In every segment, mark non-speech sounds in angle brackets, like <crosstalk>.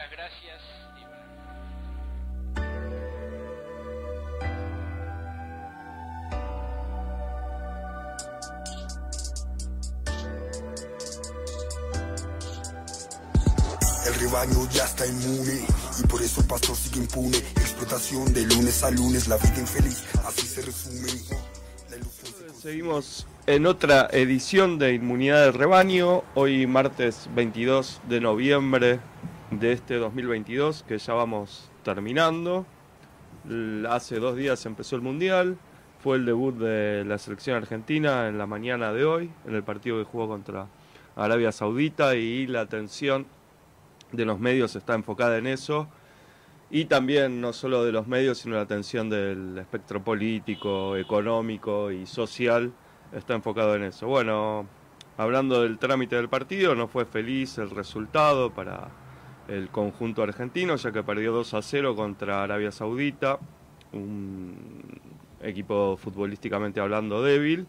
Muchas gracias. El rebaño ya está inmune y por eso el pastor sigue impune. Explotación de lunes a lunes, la vida infeliz, así se resume. Seguimos en otra edición de Inmunidad del Rebaño, hoy martes 22 de noviembre de este 2022 que ya vamos terminando. Hace dos días empezó el Mundial, fue el debut de la selección argentina en la mañana de hoy, en el partido que jugó contra Arabia Saudita y la atención de los medios está enfocada en eso y también no solo de los medios, sino la atención del espectro político, económico y social está enfocado en eso. Bueno, hablando del trámite del partido, no fue feliz el resultado para el conjunto argentino, ya que perdió 2 a 0 contra Arabia Saudita, un equipo futbolísticamente hablando débil.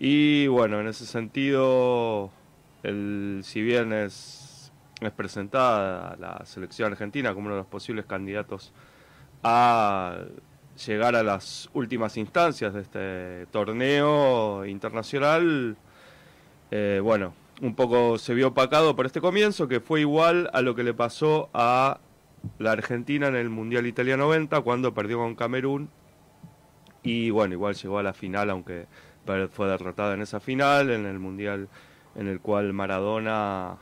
Y bueno, en ese sentido, el, si bien es es presentada la selección argentina como uno de los posibles candidatos a llegar a las últimas instancias de este torneo internacional, eh, bueno, un poco se vio opacado por este comienzo, que fue igual a lo que le pasó a la Argentina en el Mundial Italia 90, cuando perdió con Camerún, y bueno, igual llegó a la final, aunque fue derrotada en esa final, en el Mundial en el cual Maradona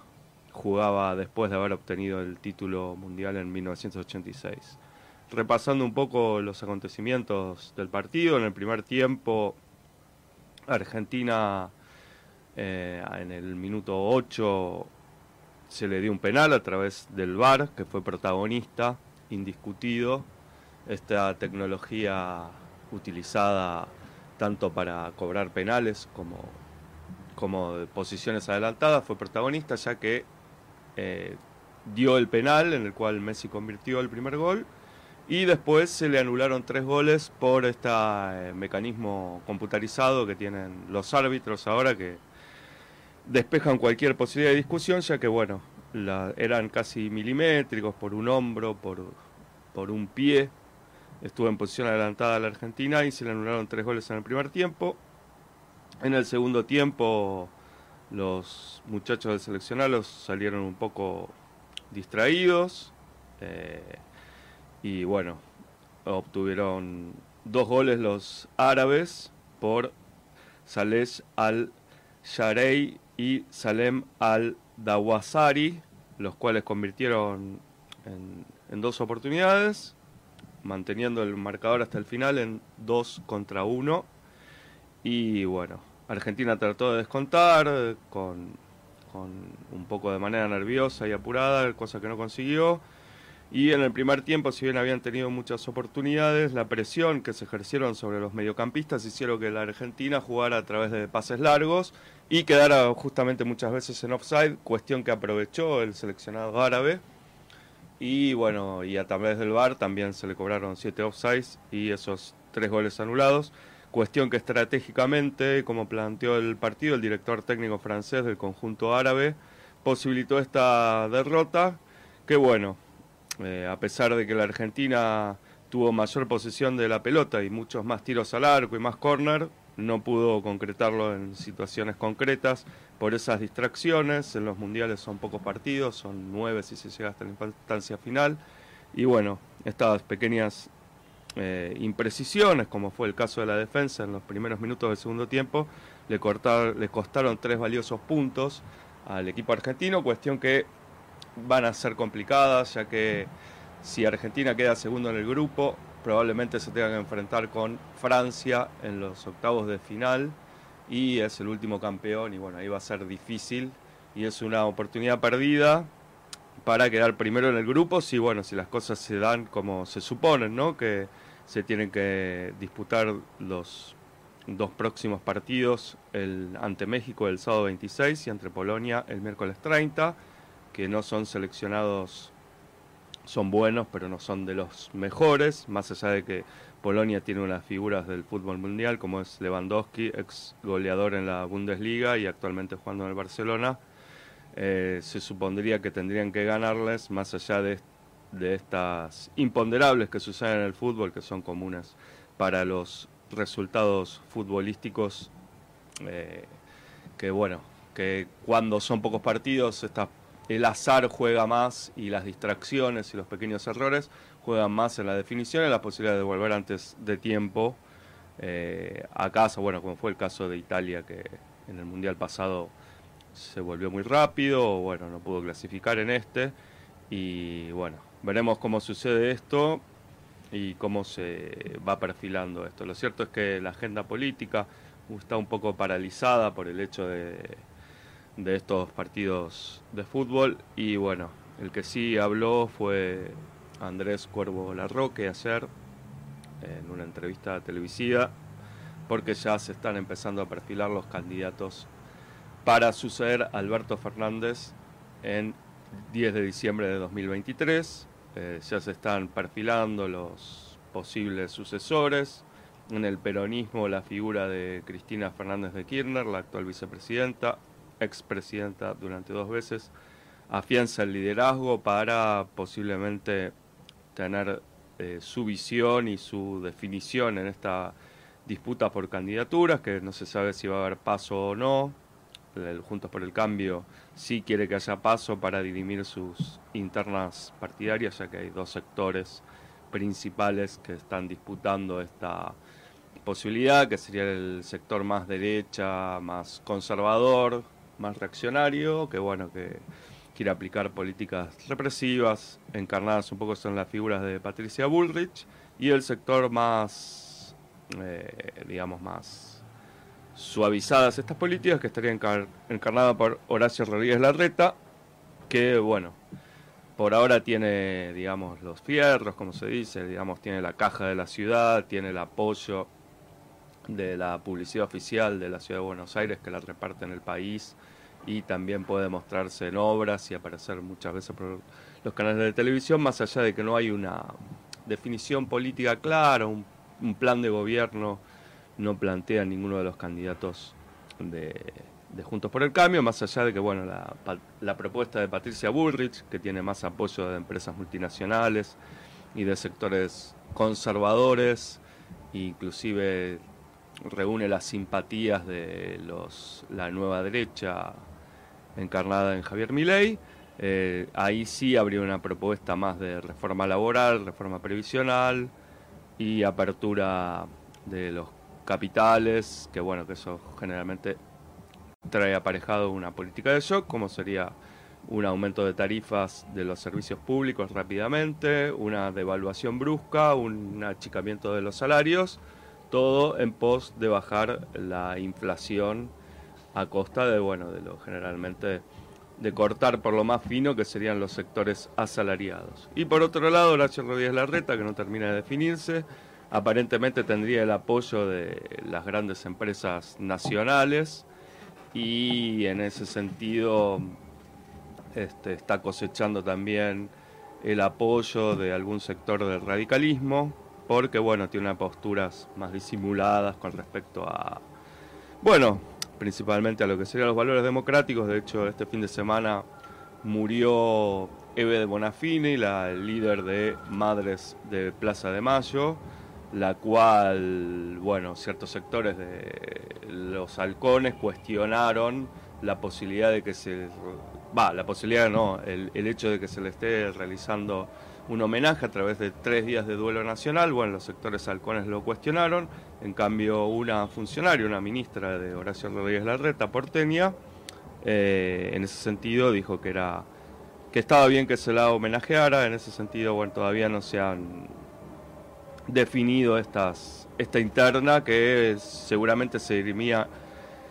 jugaba después de haber obtenido el título mundial en 1986. Repasando un poco los acontecimientos del partido, en el primer tiempo Argentina eh, en el minuto 8 se le dio un penal a través del VAR, que fue protagonista, indiscutido. Esta tecnología utilizada tanto para cobrar penales como, como posiciones adelantadas fue protagonista, ya que eh, dio el penal en el cual Messi convirtió el primer gol y después se le anularon tres goles por este mecanismo computarizado que tienen los árbitros ahora que despejan cualquier posibilidad de discusión ya que bueno eran casi milimétricos por un hombro por, por un pie. Estuvo en posición adelantada la Argentina y se le anularon tres goles en el primer tiempo. En el segundo tiempo los muchachos del seleccionado salieron un poco distraídos eh, y bueno, obtuvieron dos goles los árabes por Saleh al-Sharei y Salem al-Dawasari, los cuales convirtieron en, en dos oportunidades, manteniendo el marcador hasta el final en dos contra uno. Y bueno, Argentina trató de descontar eh, con, un poco de manera nerviosa y apurada, cosa que no consiguió. Y en el primer tiempo, si bien habían tenido muchas oportunidades, la presión que se ejercieron sobre los mediocampistas hicieron que la Argentina jugara a través de pases largos y quedara justamente muchas veces en offside, cuestión que aprovechó el seleccionado árabe. Y bueno, y a través del VAR también se le cobraron siete offsides y esos tres goles anulados cuestión que estratégicamente, como planteó el partido, el director técnico francés del conjunto árabe, posibilitó esta derrota, que bueno, eh, a pesar de que la Argentina tuvo mayor posesión de la pelota y muchos más tiros al arco y más córner, no pudo concretarlo en situaciones concretas por esas distracciones. En los mundiales son pocos partidos, son nueve si se llega hasta la instancia final. Y bueno, estas pequeñas eh, imprecisiones, como fue el caso de la defensa en los primeros minutos del segundo tiempo, le, le costaron tres valiosos puntos al equipo argentino, cuestión que van a ser complicadas, ya que si Argentina queda segundo en el grupo, probablemente se tenga que enfrentar con Francia en los octavos de final y es el último campeón y bueno, ahí va a ser difícil y es una oportunidad perdida para quedar primero en el grupo si bueno, si las cosas se dan como se suponen, ¿no? Que se tienen que disputar los dos próximos partidos el, ante México el sábado 26 y ante Polonia el miércoles 30, que no son seleccionados, son buenos, pero no son de los mejores, más allá de que Polonia tiene unas figuras del fútbol mundial, como es Lewandowski, ex goleador en la Bundesliga y actualmente jugando en el Barcelona. eh, se supondría que tendrían que ganarles más allá de, de estas imponderables que suceden en el fútbol, que son comunes para los resultados futbolísticos, eh, que bueno, que cuando son pocos partidos el azar juega más y las distracciones y los pequeños errores juegan más en la definición y la posibilidad de volver antes de tiempo eh, a casa, bueno, como fue el caso de Italia que en el Mundial pasado se volvió muy rápido, bueno, no pudo clasificar en este y bueno, veremos cómo sucede esto y cómo se va perfilando esto. Lo cierto es que la agenda política está un poco paralizada por el hecho de, de estos partidos de fútbol y bueno, el que sí habló fue Andrés Cuervo Larroque ayer en una entrevista televisiva porque ya se están empezando a perfilar los candidatos para suceder a Alberto Fernández en 10 de diciembre de 2023. Eh, ya se están perfilando los posibles sucesores. En el peronismo la figura de Cristina Fernández de Kirchner, la actual vicepresidenta, expresidenta durante dos veces, afianza el liderazgo para posiblemente tener eh, su visión y su definición en esta disputa por candidaturas, que no se sabe si va a haber paso o no. El Juntos por el Cambio sí quiere que haya paso para dirimir sus internas partidarias, ya que hay dos sectores principales que están disputando esta posibilidad, que sería el sector más derecha, más conservador, más reaccionario, que bueno, que quiere aplicar políticas represivas, encarnadas un poco son las figuras de Patricia Bullrich, y el sector más, eh, digamos, más suavizadas estas políticas, que estaría encarnada por Horacio Rodríguez Larreta, que bueno, por ahora tiene, digamos, los fierros, como se dice, digamos, tiene la caja de la ciudad, tiene el apoyo de la publicidad oficial de la ciudad de Buenos Aires que la reparte en el país y también puede mostrarse en obras y aparecer muchas veces por los canales de televisión, más allá de que no hay una definición política clara, un, plan de gobierno, no plantea ninguno de los candidatos de, Juntos por el Cambio, más allá de que bueno la, la propuesta de Patricia Bullrich, que tiene más apoyo de empresas multinacionales y de sectores conservadores, inclusive reúne las simpatías de los la nueva derecha encarnada en Javier Milei. Eh, ahí sí habría una propuesta más de reforma laboral, reforma previsional y apertura de los capitales, que bueno, que eso generalmente trae aparejado una política de shock, como sería un aumento de tarifas de los servicios públicos rápidamente, una devaluación brusca, un achicamiento de los salarios, todo en pos de bajar la inflación a costa de, bueno, de lo generalmente de cortar por lo más fino que serían los sectores asalariados. Y por otro lado, Horacio Rodríguez Larreta, que no termina de definirse, aparentemente tendría el apoyo de las grandes empresas nacionales y en ese sentido este, está cosechando también el apoyo de algún sector del radicalismo, porque bueno, tiene posturas más disimuladas con respecto a, bueno, principalmente a lo que serían los valores democráticos. De hecho, este fin de semana murió Eve de Bonafini, la líder de Madres de Plaza de Mayo, la cual, bueno, ciertos sectores de los halcones cuestionaron la posibilidad de que se... Va, la posibilidad no, el hecho de que se le esté realizando un homenaje a través de tres días de duelo nacional. Bueno, los sectores halcones lo cuestionaron. En cambio, una funcionaria, una ministra de Horacio Rodríguez Larreta, porteña, eh, en ese sentido dijo que era que estaba bien que se la homenajeara. En ese sentido, bueno, todavía no se han definido estas esta interna que seguramente se dirimía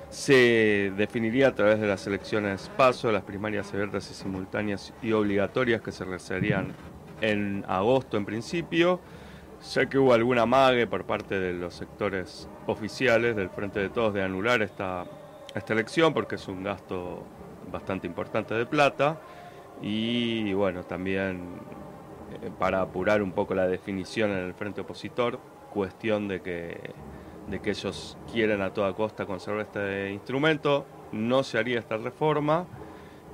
se definiría a través de las elecciones paso, las primarias abiertas y simultáneas y obligatorias que se realizarían en agosto en principio, ya que hubo alguna mague por parte de los sectores oficiales del Frente de Todos de anular esta, esta elección porque es un gasto bastante importante de plata. Y bueno, también eh, para apurar un poco la definición en el Frente Opositor, cuestión de que, de que ellos quieren a toda costa conservar este instrumento, no se haría esta reforma.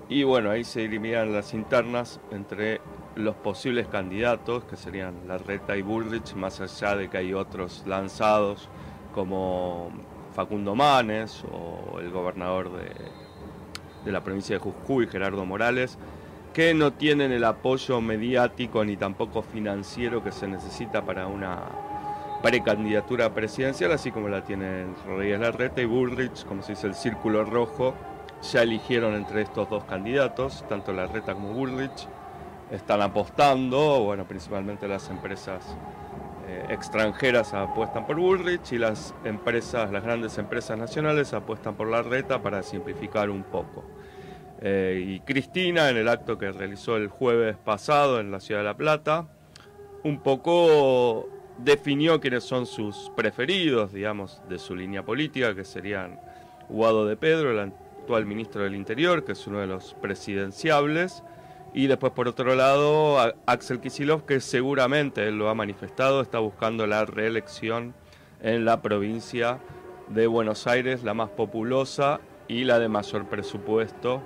Y bueno, ahí se eliminan las internas entre los posibles candidatos, que serían Larreta y Bullrich, más allá de que hay otros lanzados como Facundo Manes o el gobernador de, de la provincia de Jujuy, Gerardo Morales, que no tienen el apoyo mediático ni tampoco financiero que se necesita para una precandidatura presidencial, así como la tienen Rodríguez Larreta y Bullrich, como se dice el círculo rojo, ya eligieron entre estos dos candidatos, tanto Larreta como Bullrich, están apostando, bueno, principalmente las empresas eh, extranjeras apuestan por Bullrich y las empresas, las grandes empresas nacionales apuestan por Larreta para simplificar un poco. Eh, y Cristina, en el acto que realizó el jueves pasado en la ciudad de La Plata, un poco definió quiénes son sus preferidos, digamos, de su línea política, que serían Guado de Pedro, el actual ministro del Interior, que es uno de los presidenciables, y después por otro lado Axel Kisilov, que seguramente él lo ha manifestado, está buscando la reelección en la provincia de Buenos Aires, la más populosa y la de mayor presupuesto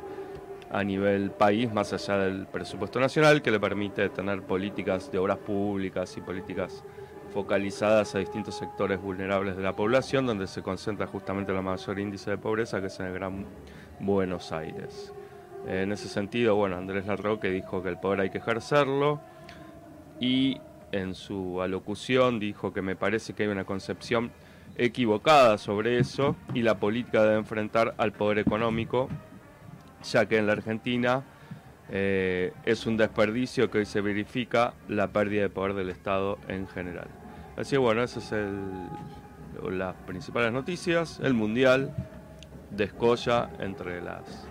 a nivel país, más allá del presupuesto nacional, que le permite tener políticas de obras públicas y políticas focalizadas a distintos sectores vulnerables de la población, donde se concentra justamente el mayor índice de pobreza, que es en el Gran Buenos Aires. En ese sentido, bueno, Andrés Larroque dijo que el poder hay que ejercerlo y en su alocución dijo que me parece que hay una concepción equivocada sobre eso y la política debe enfrentar al poder económico, ya que en la Argentina eh, es un desperdicio que hoy se verifica la pérdida de poder del Estado en general. Así que bueno, esas son las principales noticias. El Mundial descolla entre las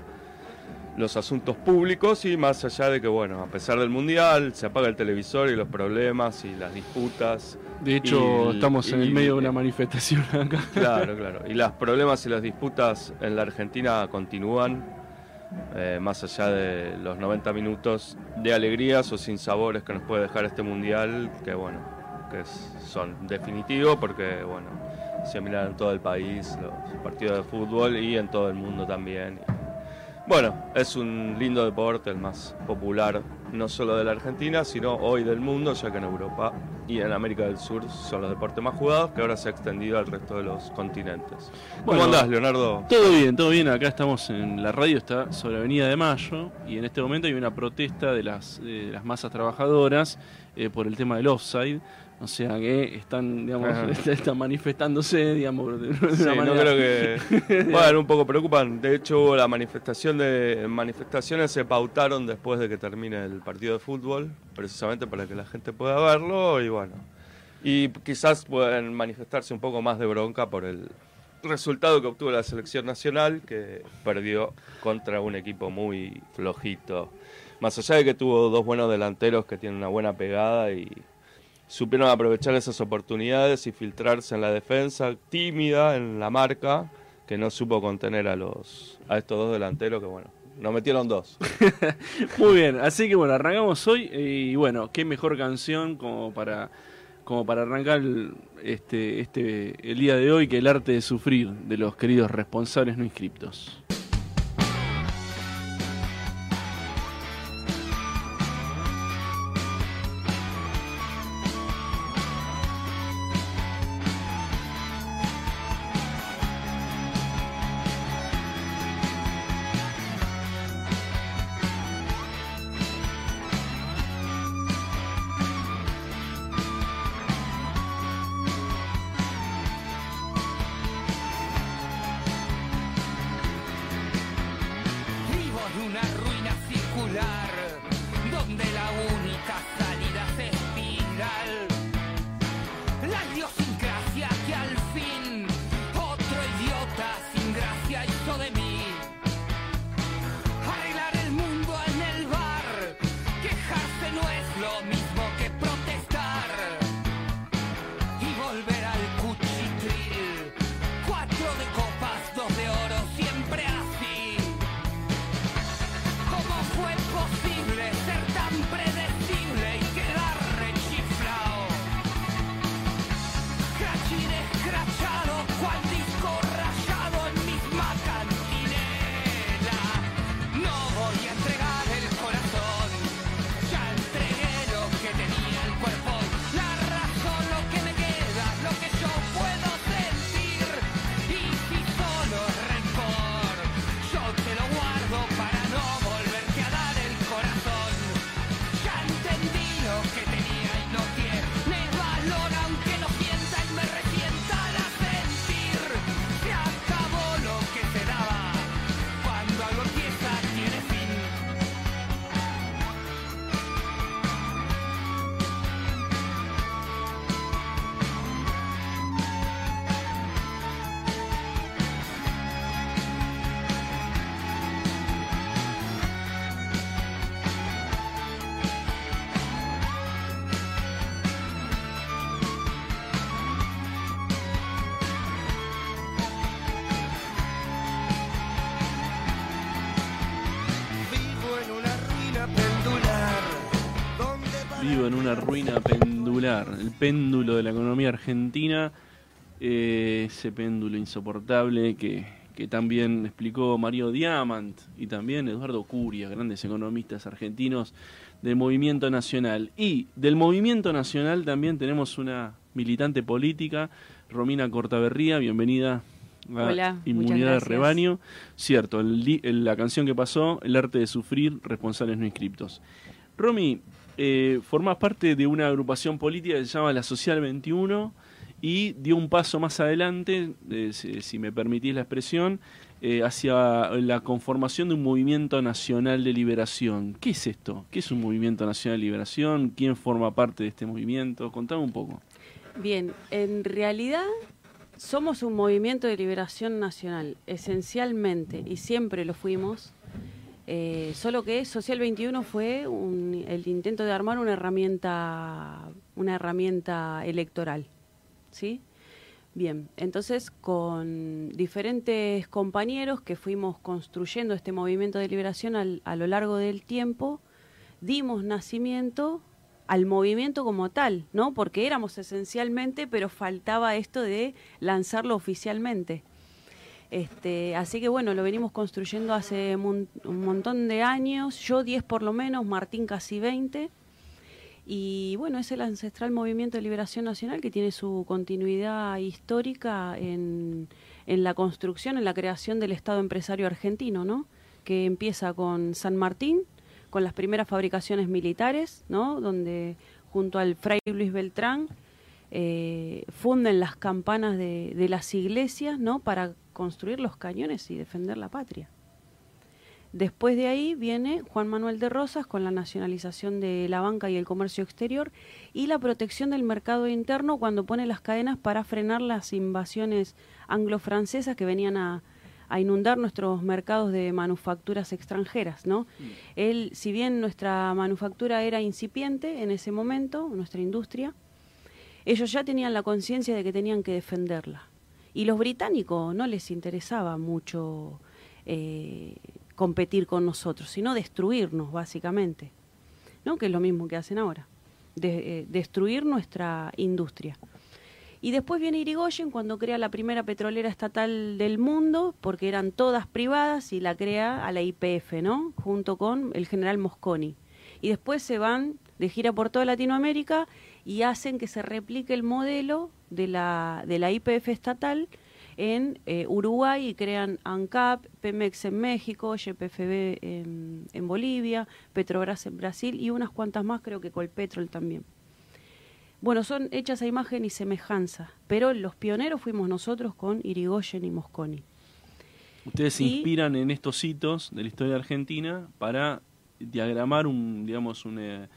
los asuntos públicos y más allá de que, bueno, a pesar del Mundial, se apaga el televisor y los problemas y las disputas. De hecho, estamos en el medio de una manifestación acá. <laughs> Claro, claro. Y los problemas y las disputas en la Argentina continúan, eh, más allá de los 90 minutos de alegrías o sin sabores que nos puede dejar este Mundial, que bueno, que son definitivos porque, bueno, se miran en todo el país los partidos de fútbol y en todo el mundo también. Bueno, es un lindo deporte, el más popular no solo de la Argentina, sino hoy del mundo, ya que en Europa y en América del Sur son los deportes más jugados, que ahora se ha extendido al resto de los continentes. ¿Cómo andás, Leonardo? Todo bien, todo bien. Acá estamos en la radio, está sobre Avenida de Mayo, y en este momento hay una protesta de las, de las masas trabajadoras eh, por el tema del offside. O sea que están, digamos, <laughs> están manifestándose, digamos, de, sí, no creo que. <laughs> bueno, un poco preocupan. De hecho, la manifestación de manifestaciones se pautaron después de que termine el partido de fútbol, precisamente para que la gente pueda verlo y bueno. Y quizás puedan manifestarse un poco más de bronca por el resultado que obtuvo la selección nacional, que perdió contra un equipo muy flojito. Más allá de que tuvo dos buenos delanteros que tienen una buena pegada y supieron aprovechar esas oportunidades y filtrarse en la defensa, tímida en la marca, que no supo contener a los a estos dos delanteros que bueno, nos metieron dos. <laughs> Muy bien, así que bueno, arrancamos hoy y bueno, qué mejor canción como para como para arrancar este este el día de hoy que el arte de sufrir de los queridos responsables no inscriptos. En una ruina pendular, el péndulo de la economía argentina, eh, ese péndulo insoportable que, que también explicó Mario Diamant y también Eduardo Curia, grandes economistas argentinos del Movimiento Nacional. Y del Movimiento Nacional también tenemos una militante política, Romina Cortaberría, bienvenida Hola, Inmunidad de Rebaño. Cierto, la canción que pasó, El arte de sufrir, responsables no inscriptos. Romy, eh, formás parte de una agrupación política que se llama La Social 21 y dio un paso más adelante, eh, si, me permitís la expresión, eh, hacia la conformación de un movimiento nacional de liberación. ¿Qué es esto? ¿Qué es un movimiento nacional de liberación? ¿Quién forma parte de este movimiento? Contame un poco. Bien, en realidad somos un movimiento de liberación nacional, esencialmente, y siempre lo fuimos. Eh, solo que Social 21 fue el intento de armar una herramienta, una herramienta electoral, ¿sí? Bien, entonces con diferentes compañeros que fuimos construyendo este movimiento de liberación a lo largo del tiempo, dimos nacimiento al movimiento como tal, ¿no? Porque éramos esencialmente, pero faltaba esto de lanzarlo oficialmente. Este, así que bueno, lo venimos construyendo hace un montón de años, yo 10 por lo menos, Martín casi 20. Y bueno, es el ancestral movimiento de liberación nacional que tiene su continuidad histórica en, en la construcción, en la creación del Estado empresario argentino, ¿no? Que empieza con San Martín, con las primeras fabricaciones militares, ¿no? donde junto al Fray Luis Beltrán eh, funden las campanas de, de, las iglesias ¿no? para construir los cañones y defender la patria. Después de ahí viene Juan Manuel de Rosas con la nacionalización de la banca y el comercio exterior y la protección del mercado interno cuando pone las cadenas para frenar las invasiones anglo-francesas que venían a, a inundar nuestros mercados de manufacturas extranjeras, ¿no? Mm. Él, si bien nuestra manufactura era incipiente en ese momento, nuestra industria, ellos ya tenían la conciencia de que tenían que defenderla. Y los británicos no les interesaba mucho eh, competir con nosotros, sino destruirnos, básicamente, ¿no? Que es lo mismo que hacen ahora, eh, destruir nuestra industria. Y después viene Irigoyen cuando crea la primera petrolera estatal del mundo, porque eran todas privadas, y la crea a la IPF, ¿no? Junto con el general Mosconi. Y después se van de gira por toda Latinoamérica y hacen que se replique el modelo de la, de la IPF estatal en eh, Uruguay y crean ANCAP, Pemex en México, YPFB en, en Bolivia, Petrobras en Brasil y unas cuantas más, creo que Colpetrol también. Bueno, son hechas a imagen y semejanza, pero los pioneros fuimos nosotros con Irigoyen y Mosconi. Ustedes se inspiran en estos hitos de la historia argentina para diagramar un, digamos, eh,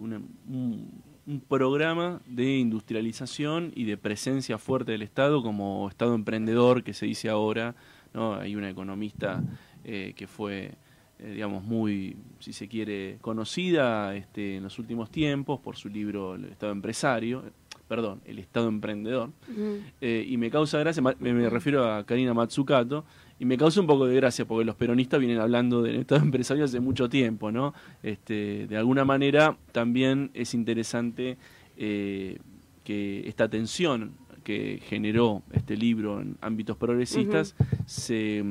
un, un, programa de industrialización y de presencia fuerte del Estado como Estado emprendedor que se dice ahora. ¿no? Hay una economista eh, que fue eh, digamos, muy, si se quiere, conocida este, en los últimos tiempos por su libro El Estado Empresario, perdón, El Estado Emprendedor, eh, y me causa gracia, me, refiero a Karina Matsukato, y me causa un poco de gracia porque los peronistas vienen hablando del Estado Empresario hace mucho tiempo, ¿no? Este, de alguna manera también es interesante eh, que esta tensión que generó este libro en ámbitos progresistas se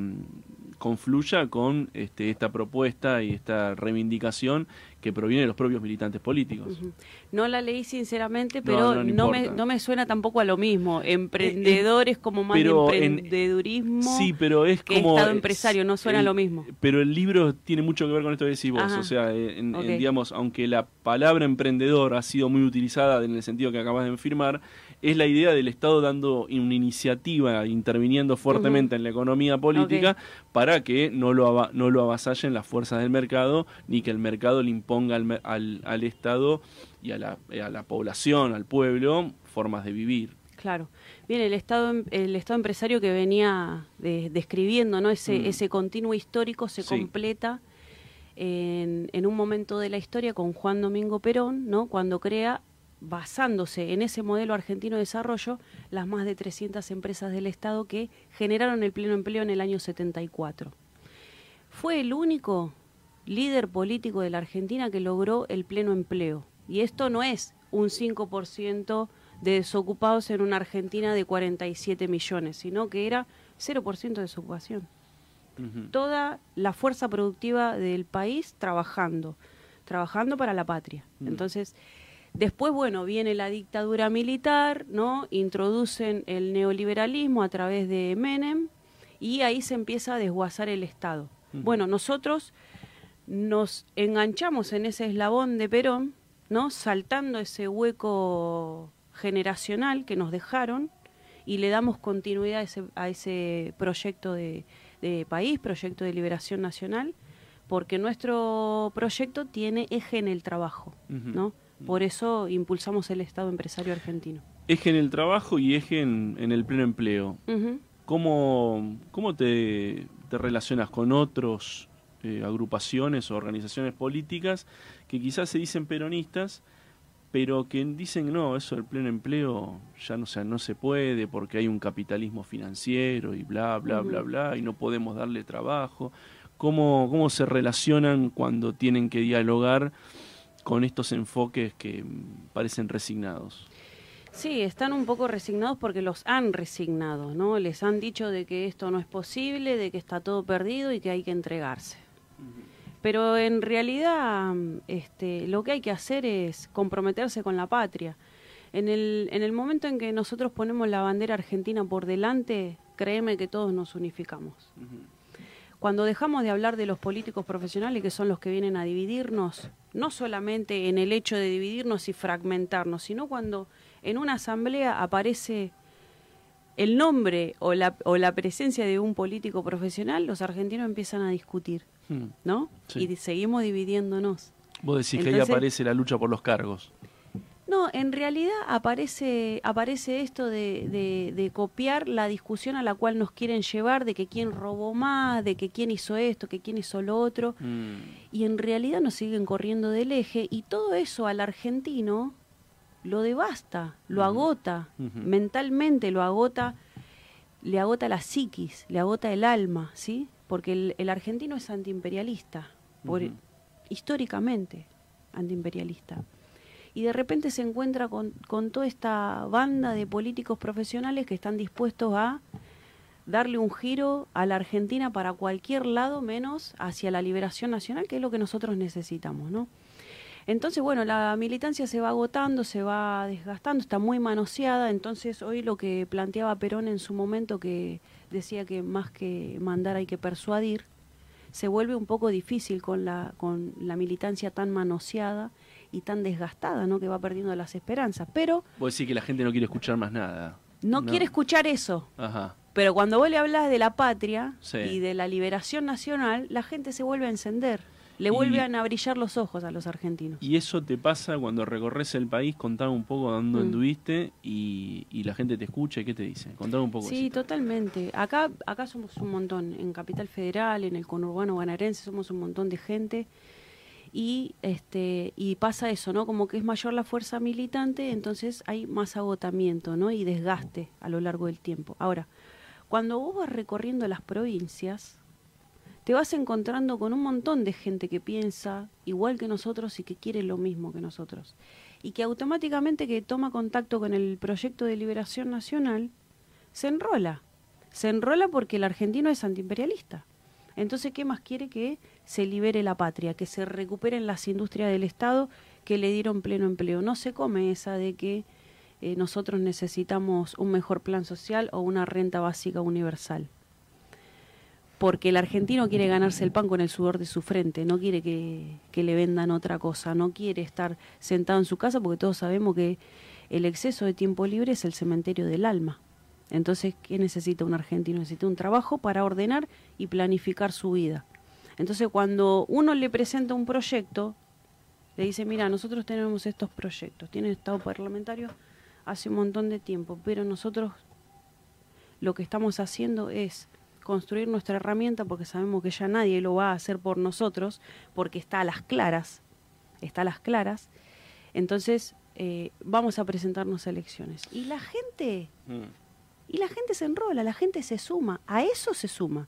confluya con este, esta propuesta y esta reivindicación que proviene de los propios militantes políticos. No la leí sinceramente, pero no, me, no, me, suena tampoco a lo mismo. Emprendedores como más emprendedurismo sí, pero es que como, Estado empresario, no suena a lo mismo. Pero el libro tiene mucho que ver con esto que decís vos. O sea, digamos, aunque la palabra emprendedor ha sido muy utilizada en el sentido que acabas de firmar, es la idea del Estado dando una iniciativa, interviniendo fuertemente en la economía política para que no lo, no lo avasallen las fuerzas del mercado ni que el mercado le imponga al, al, Estado y a la, a la población, al pueblo, formas de vivir. Claro. Bien, el Estado, el Estado empresario que venía describiendo, ¿no? Ese, mm. ese continuo histórico se completa en, en, un momento de la historia con Juan Domingo Perón, ¿no? Cuando crea basándose en ese modelo argentino de desarrollo, las más de 300 empresas del Estado que generaron el pleno empleo en el año 74. Fue el único líder político de la Argentina que logró el pleno empleo, Y esto no es un 5% de desocupados en una Argentina de 47 millones, sino que era 0% de desocupación. Toda la fuerza productiva del país trabajando, trabajando para la patria. Mm. Entonces, después, bueno, viene la dictadura militar, ¿no? Introducen el neoliberalismo a través de Menem y ahí se empieza a desguazar el Estado. Bueno, nosotros nos enganchamos en ese eslabón de Perón, ¿no? Saltando ese hueco generacional que nos dejaron y le damos continuidad a ese, a ese proyecto de, país, proyecto de liberación nacional, porque nuestro proyecto tiene eje en el trabajo, ¿no? Por eso impulsamos el Estado empresario argentino. Eje en el trabajo y eje en, el pleno empleo. ¿Cómo, ¿Cómo, te, te relacionas con otros eh, agrupaciones o organizaciones políticas que quizás se dicen peronistas, pero que dicen no, eso del pleno empleo ya no, sea, no se puede porque hay un capitalismo financiero y bla, bla, bla, bla, y no podemos darle trabajo. ¿Cómo, ¿Cómo se relacionan cuando tienen que dialogar con estos enfoques que parecen resignados? Sí, están un poco resignados porque los han resignado, ¿no? Les han dicho de que esto no es posible, de que está todo perdido y que hay que entregarse. Pero en realidad este, lo que hay que hacer es comprometerse con la patria. En el, en el momento en que nosotros ponemos la bandera argentina por delante, créeme que todos nos unificamos. Cuando dejamos de hablar de los políticos profesionales, que son los que vienen a dividirnos, no solamente en el hecho de dividirnos y fragmentarnos, sino cuando en una asamblea aparece el nombre o la, o la presencia de un político profesional, los argentinos empiezan a discutir, hmm. ¿no? Y seguimos dividiéndonos. Vos decís que ahí aparece la lucha por los cargos. No, en realidad aparece, aparece esto de, de, copiar la discusión a la cual nos quieren llevar de que quién robó más, de que quién hizo esto, que quién hizo lo otro. Hmm. Y en realidad nos siguen corriendo del eje y todo eso al argentino lo devasta, lo agota, mentalmente lo agota, le agota la psiquis, le agota el alma, ¿sí? Porque el, argentino es antiimperialista, por, históricamente antiimperialista. Y de repente se encuentra con, con toda esta banda de políticos profesionales que están dispuestos a darle un giro a la Argentina para cualquier lado menos hacia la liberación nacional, que es lo que nosotros necesitamos, ¿no? Entonces, bueno, la militancia se va agotando, se va desgastando, está muy manoseada, entonces hoy lo que planteaba Perón en su momento, que decía que más que mandar hay que persuadir, se vuelve un poco difícil con la, con la militancia tan manoseada y tan desgastada, ¿no? Que va perdiendo las esperanzas. Pero... Vos decís que la gente no quiere escuchar más nada. No, quiere escuchar eso. Ajá. Pero cuando vos le hablas de la patria y de la liberación nacional, la gente se vuelve a encender. Le vuelven a brillar los ojos a los argentinos. Y eso te pasa cuando recorres el país, contame un poco dónde mm. anduviste y, la gente te escucha y qué te dice. Contame un poco. Sí, totalmente. Acá, acá somos un montón. En Capital Federal, en el conurbano bonaerense, somos un montón de gente. Y, este, y pasa eso, ¿no? Como que es mayor la fuerza militante, entonces hay más agotamiento, ¿no? Y desgaste a lo largo del tiempo. Ahora, cuando vos vas recorriendo las provincias, te vas encontrando con un montón de gente que piensa igual que nosotros y que quiere lo mismo que nosotros. Y que automáticamente que toma contacto con el proyecto de liberación nacional, se enrola. Se enrola porque el argentino es antiimperialista. Entonces, ¿qué más quiere que se libere la patria, que se recuperen las industrias del Estado que le dieron pleno empleo? No se come esa de que eh, nosotros necesitamos un mejor plan social o una renta básica universal porque el argentino quiere ganarse el pan con el sudor de su frente, no quiere que, le vendan otra cosa, no quiere estar sentado en su casa porque todos sabemos que el exceso de tiempo libre es el cementerio del alma. Entonces, ¿qué necesita un argentino? Necesita un trabajo para ordenar y planificar su vida. Entonces, cuando uno le presenta un proyecto, le dice, mira, nosotros tenemos estos proyectos, tienen estado parlamentario hace un montón de tiempo, pero nosotros lo que estamos haciendo es construir nuestra herramienta porque sabemos que ya nadie lo va a hacer por nosotros, porque está a las claras, está a las claras. Entonces, eh, vamos a presentarnos a elecciones. Y la gente, mm. Y la gente se enrola, la gente se suma, a eso se suma.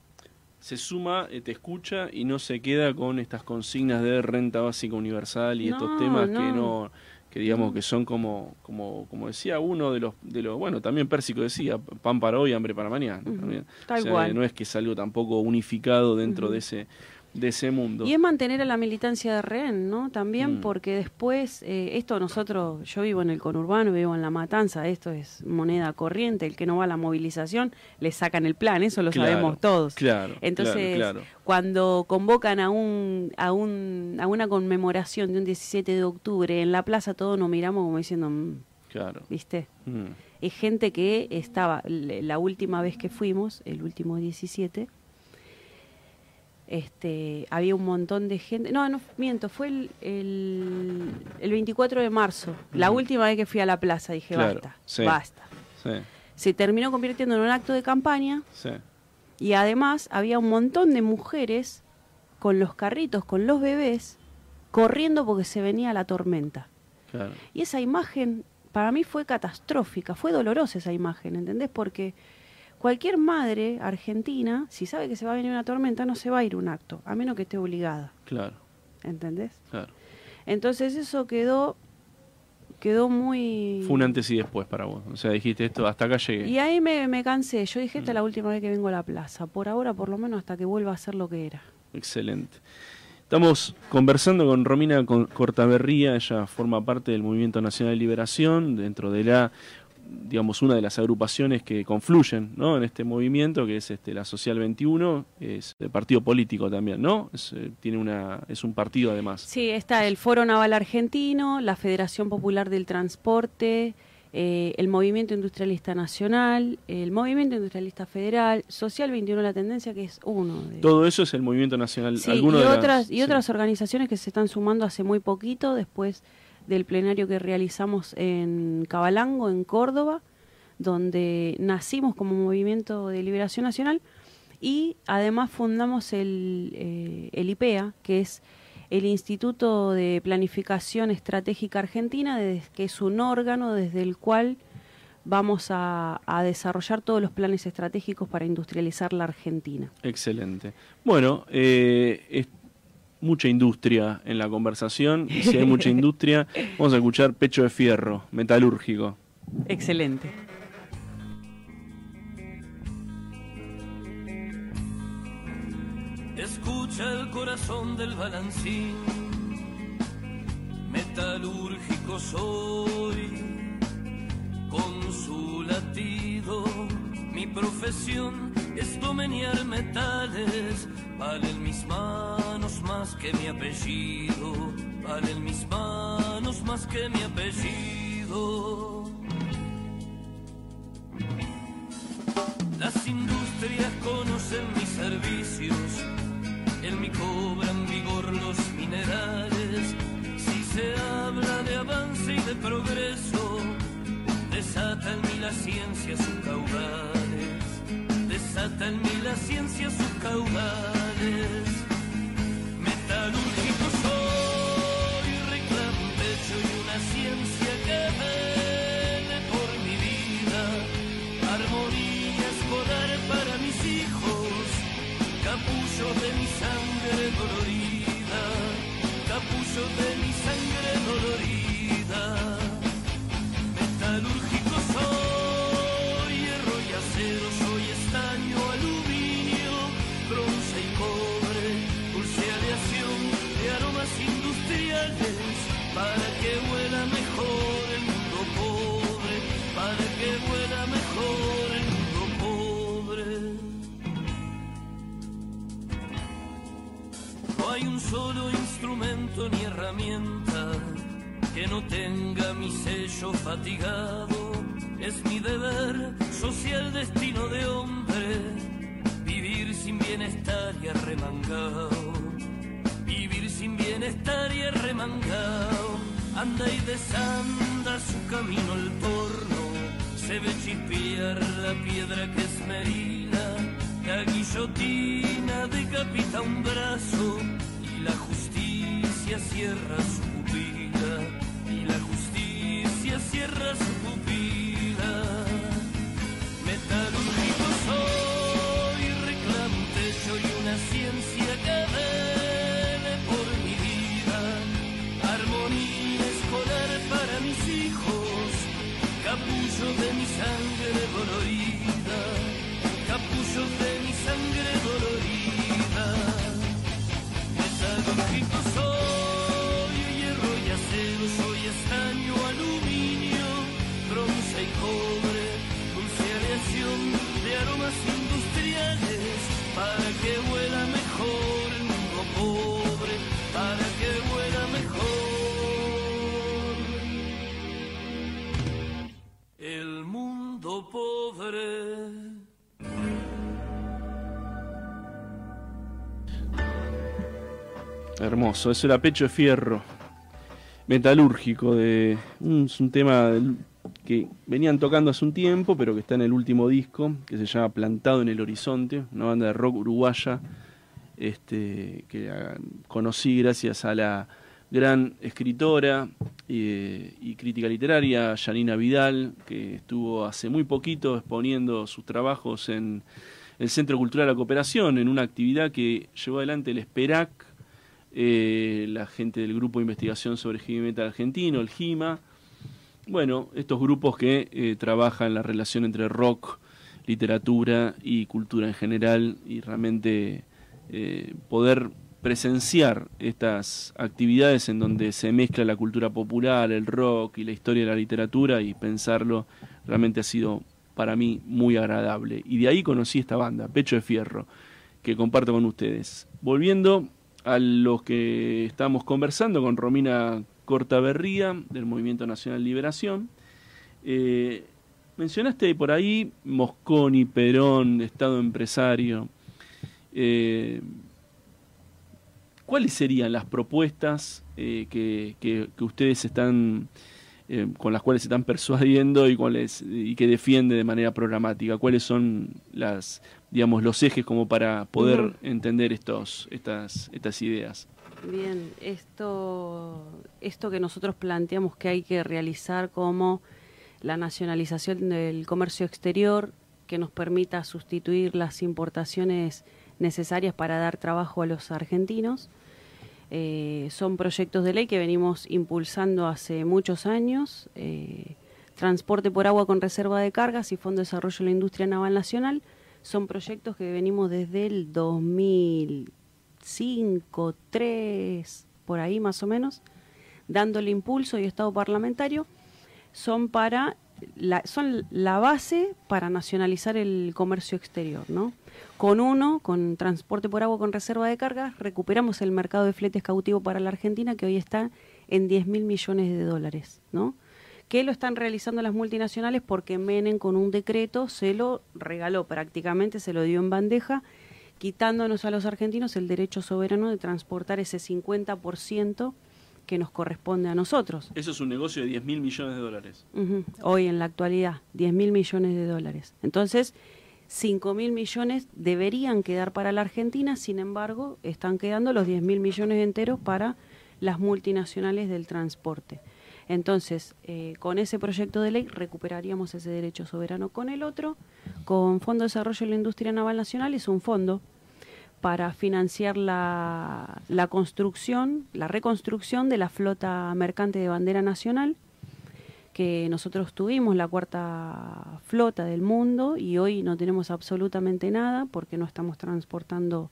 se suma, eh, te escucha y no se queda con estas consignas de renta básica universal y estos No, temas que no. que digamos que son como como como decía uno de los de los bueno también Pérsico decía pan para hoy hambre para mañana también. tal O sea, cual. no es que es algo tampoco unificado dentro de ese de ese mundo Y es mantener a la militancia de rehén, ¿no? También Mm. porque después, eh, esto nosotros, yo vivo en el conurbano, vivo en La Matanza, esto es moneda corriente, el que no va a la movilización le sacan el plan, eso lo Claro, sabemos todos. claro Entonces, claro, claro. cuando convocan a un, a un a una conmemoración de un 17 de octubre en la plaza, todos nos miramos como diciendo, "Mm", claro ¿viste? Mm, Es gente que estaba, la última vez que fuimos, el último 17, este, había un montón de gente. No, no, miento, fue el, el, el 24 de marzo, la última vez que fui a la plaza. Dije, Claro, basta, sí. basta. sí Se terminó convirtiendo en un acto de campaña sí y además había un montón de mujeres con los carritos, con los bebés, corriendo porque se venía la tormenta. claro Y esa imagen para mí fue catastrófica, fue dolorosa esa imagen, ¿entendés? Porque cualquier madre argentina, si sabe que se va a venir una tormenta, no se va a ir un acto, a menos que esté obligada, claro ¿entendés? claro Entonces eso quedó quedó muy... fue un antes y después para vos o sea dijiste esto hasta acá llegué Y ahí me, me cansé, yo dije, esta es la Mm. última vez que vengo a la plaza, por ahora por lo menos hasta que vuelva a ser lo que era. Excelente. Estamos conversando con Romina Cortaberría, ella forma parte del Movimiento Nacional de Liberación, dentro de la, digamos, una de las agrupaciones que confluyen ¿no? en este movimiento, que es este, la Social 21, es el partido político también, ¿no? Es, eh, tiene una, es un partido además. Sí, está el Foro Naval Argentino, la Federación Popular del Transporte, eh, el Movimiento Industrialista Nacional, el Movimiento Industrialista Federal, Social 21 La Tendencia, que es uno de... Todo eso es el Movimiento Nacional. Sí, y de las- otras, y sí. otras organizaciones que se están sumando hace muy poquito, después del plenario que realizamos en Cabalango, en Córdoba, donde nacimos como Movimiento de Liberación Nacional y además fundamos el, eh, el IPEA, que es el Instituto de Planificación Estratégica Argentina, que es un órgano desde el cual vamos a, desarrollar todos los planes estratégicos para industrializar la Argentina. Excelente. Bueno, eh, mucha industria en la conversación. Y si hay mucha industria, vamos a escuchar Pecho de Fierro, metalúrgico. Excelente. Escucha el corazón del balancín, metalúrgico soy, con su latido. Mi profesión es domeñar metales, valen mis más que mi apellido, valen mis manos más que mi apellido. Las industrias conocen mis servicios, en mi cobran vigor los minerales. Si se habla de avance y de progreso, desata en mí la ciencia sus caudales, desata en mí la ciencia sus caudales. De mi sangre dolorida, capullo de mi sangre dolorida. Metalúrgico soy, hierro y acero, soy estaño, aluminio, bronce y cobre, dulce aleación de aromas industriales, para que huela mejor solo instrumento ni herramienta que no tenga mi sello fatigado. Es mi deber social destino de hombre vivir sin bienestar y arremangado. Vivir sin bienestar y arremangado. Anda y desanda su camino el torno. Se ve chispear la piedra que esmerila. La guillotina decapita un brazo justicia cierra su pupila y la justicia cierra su pupila. Metalúrgico soy, reclamo un techo una ciencia que vele por mi vida. Armonía escolar para mis hijos, capullo de mi sangre dolorida, capullo de mi sangre dolorida. Metalúrgico cobre, dulce de aromas industriales para que huela mejor el mundo pobre, para que huela mejor el mundo pobre. Hermoso, eso era Pecho de Fierro, metalúrgico, de un, tema que venían tocando hace un tiempo, pero que está en el último disco, que se llama Plantado en el Horizonte, una banda de rock uruguaya este, que conocí gracias a la gran escritora eh, y crítica literaria Janina Vidal, que estuvo hace muy poquito exponiendo sus trabajos en el Centro Cultural de la Cooperación, en una actividad que llevó adelante el SPERAC, eh, la gente del Grupo de Investigación sobre Heavy Metal Argentino, el GIMA. Bueno, estos grupos que eh, trabajan la relación entre rock, literatura y cultura en general y realmente eh, poder presenciar estas actividades en donde se mezcla la cultura popular, el rock y la historia de la literatura y pensarlo realmente ha sido para mí muy agradable. Y de ahí conocí esta banda, Pecho de Fierro, que comparto con ustedes. Volviendo a los que estamos conversando con Romina Cortaberría del Movimiento Nacional Liberación. Eh, mencionaste por ahí Mosconi, Perón, Estado empresario. Eh, ¿Cuáles serían las propuestas eh, que, que- que ustedes están eh, con las cuales se están persuadiendo y cuáles y que defiende de manera programática? ¿Cuáles son las digamos los ejes como para poder entender estos estas estas ideas? Bien, esto, esto que nosotros planteamos que hay que realizar como la nacionalización del comercio exterior que nos permita sustituir las importaciones necesarias para dar trabajo a los argentinos. Eh, son proyectos de ley que venimos impulsando hace muchos años. eh, transporte por agua con reserva de cargas y Fondo de Desarrollo de la Industria Naval Nacional son proyectos que venimos desde el 2005, 3, por ahí más o menos, dándole impulso y estado parlamentario. Son para la, son la base para nacionalizar el comercio exterior, ¿no? Con uno, con transporte por agua con reserva de cargas, recuperamos el mercado de fletes cautivo para la Argentina, que hoy está en 10 mil millones de dólares, ¿no? Que lo están realizando las multinacionales porque Menem con un decreto se lo regaló prácticamente, se lo dio en bandeja, quitándonos a los argentinos el derecho soberano de transportar ese 50% que nos corresponde a nosotros. Eso es un negocio de 10 mil millones de dólares. Hoy en la actualidad, 10 mil millones de dólares. Entonces, 5 mil millones deberían quedar para la Argentina, sin embargo, están quedando los 10 mil millones enteros para las multinacionales del transporte. Entonces, eh, con ese proyecto de ley recuperaríamos ese derecho soberano. Con el otro, con Fondo de Desarrollo de la Industria Naval Nacional, es un fondo para financiar la, la construcción, la reconstrucción de la flota mercante de bandera nacional, que nosotros tuvimos la cuarta flota del mundo y hoy no tenemos absolutamente nada porque no estamos transportando